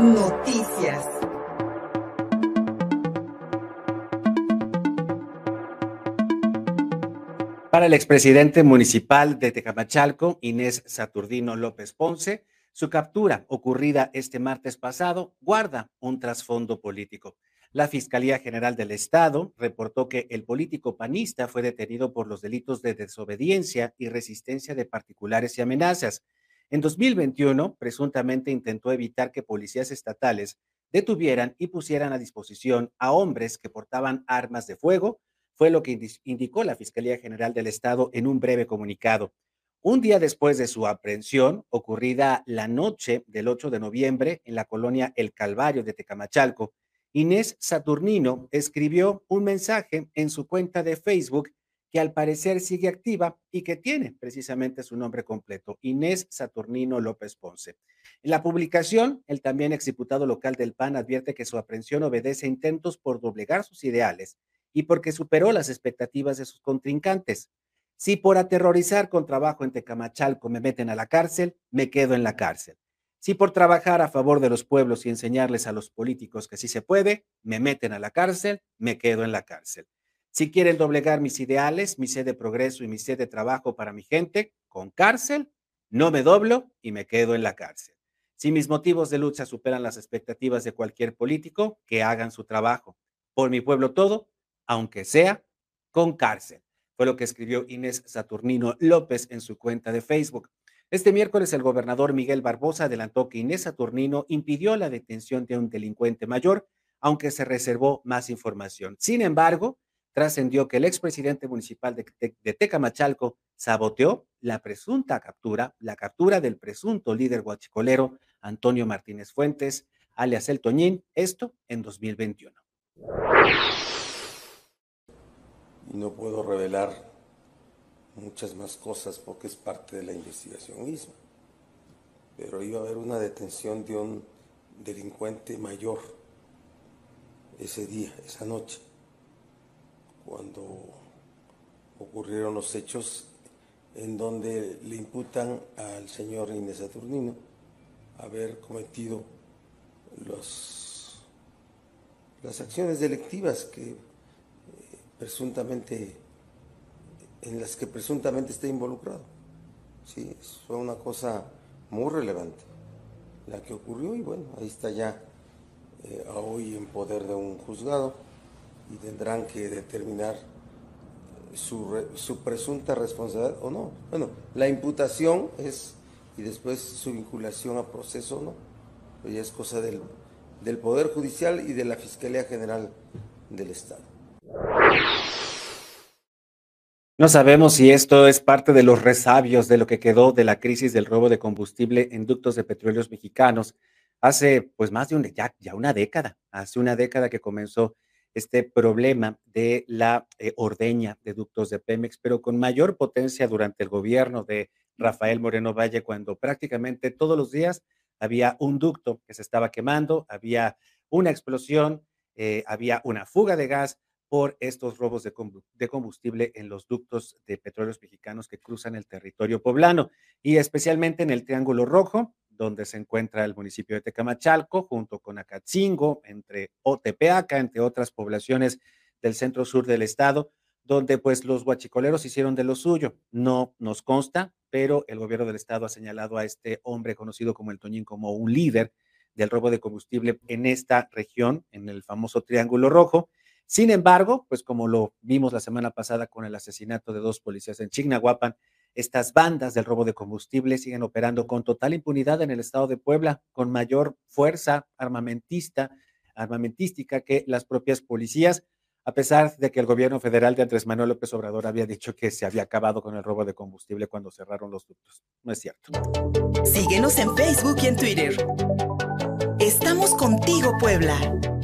Noticias. Para el expresidente municipal de Tecamachalco, Inés Saturnino López Ponce, su captura, ocurrida este martes pasado, guarda un trasfondo político. La Fiscalía General del Estado reportó que el político panista fue detenido por los delitos de desobediencia y resistencia de particulares y amenazas. En 2021, presuntamente intentó evitar que policías estatales detuvieran y pusieran a disposición a hombres que portaban armas de fuego, fue lo que indicó la Fiscalía General del Estado en un breve comunicado. Un día después de su aprehensión, ocurrida la noche del 8 de noviembre en la colonia El Calvario de Tecamachalco, Inés Saturnino escribió un mensaje en su cuenta de Facebook que al parecer sigue activa y que tiene precisamente su nombre completo, Inés Saturnino López Ponce. En la publicación, el también exdiputado local del PAN advierte que su aprehensión obedece a intentos por doblegar sus ideales y porque superó las expectativas de sus contrincantes. Si por aterrorizar con trabajo en Tecamachalco me meten a la cárcel, me quedo en la cárcel. Si por trabajar a favor de los pueblos y enseñarles a los políticos que sí se puede, me meten a la cárcel, me quedo en la cárcel. Si quieren doblegar mis ideales, mi sed de progreso y mi sed de trabajo para mi gente, con cárcel, no me doblo y me quedo en la cárcel. Si mis motivos de lucha superan las expectativas de cualquier político, que hagan su trabajo. Por mi pueblo todo, aunque sea con cárcel. Fue lo que escribió Inés Saturnino López en su cuenta de Facebook. Este miércoles el gobernador Miguel Barbosa adelantó que Inés Saturnino impidió la detención de un delincuente mayor, aunque se reservó más información. Sin embargo, trascendió que el expresidente municipal de, Tecamachalco saboteó la presunta captura, la captura del presunto líder guachicolero Antonio Martínez Fuentes, alias El Toñín, esto en 2021. Y no puedo revelar muchas más cosas porque es parte de la investigación misma. Pero iba a haber una detención de un delincuente mayor ese día, esa noche, cuando ocurrieron los hechos en donde le imputan al señor Inés Saturnino haber cometido los, las acciones delictivas que eh, presuntamente en las que presuntamente está involucrado. Sí, fue una cosa muy relevante la que ocurrió y bueno, ahí está ya eh, hoy en poder de un juzgado y tendrán que determinar su, su, presunta responsabilidad o no. Bueno, la imputación es y después su vinculación a proceso no, pero ya es cosa del, del Poder Judicial y de la Fiscalía General del Estado. No sabemos si esto es parte de los resabios de lo que quedó de la crisis del robo de combustible en ductos de petróleos mexicanos hace pues más de un, ya, ya una década, hace una década que comenzó este problema de la eh, ordeña de ductos de Pemex, pero con mayor potencia durante el gobierno de Rafael Moreno Valle, cuando prácticamente todos los días había un ducto que se estaba quemando, había una explosión, eh, había una fuga de gas, por estos robos de combustible en los ductos de petróleos mexicanos que cruzan el territorio poblano y especialmente en el Triángulo Rojo, donde se encuentra el municipio de Tecamachalco, junto con Acatzingo, entre Otepeaca, entre otras poblaciones del centro sur del estado, donde pues los guachicoleros hicieron de lo suyo. No nos consta, pero el gobierno del estado ha señalado a este hombre conocido como el Toñín como un líder del robo de combustible en esta región, en el famoso Triángulo Rojo. Sin embargo, pues como lo vimos la semana pasada con el asesinato de dos policías en Chignahuapan, estas bandas del robo de combustible siguen operando con total impunidad en el estado de Puebla, con mayor fuerza armamentista, armamentística que las propias policías, a pesar de que el gobierno federal de Andrés Manuel López Obrador había dicho que se había acabado con el robo de combustible cuando cerraron los ductos. No es cierto. Síguenos en Facebook y en Twitter. Estamos contigo, Puebla.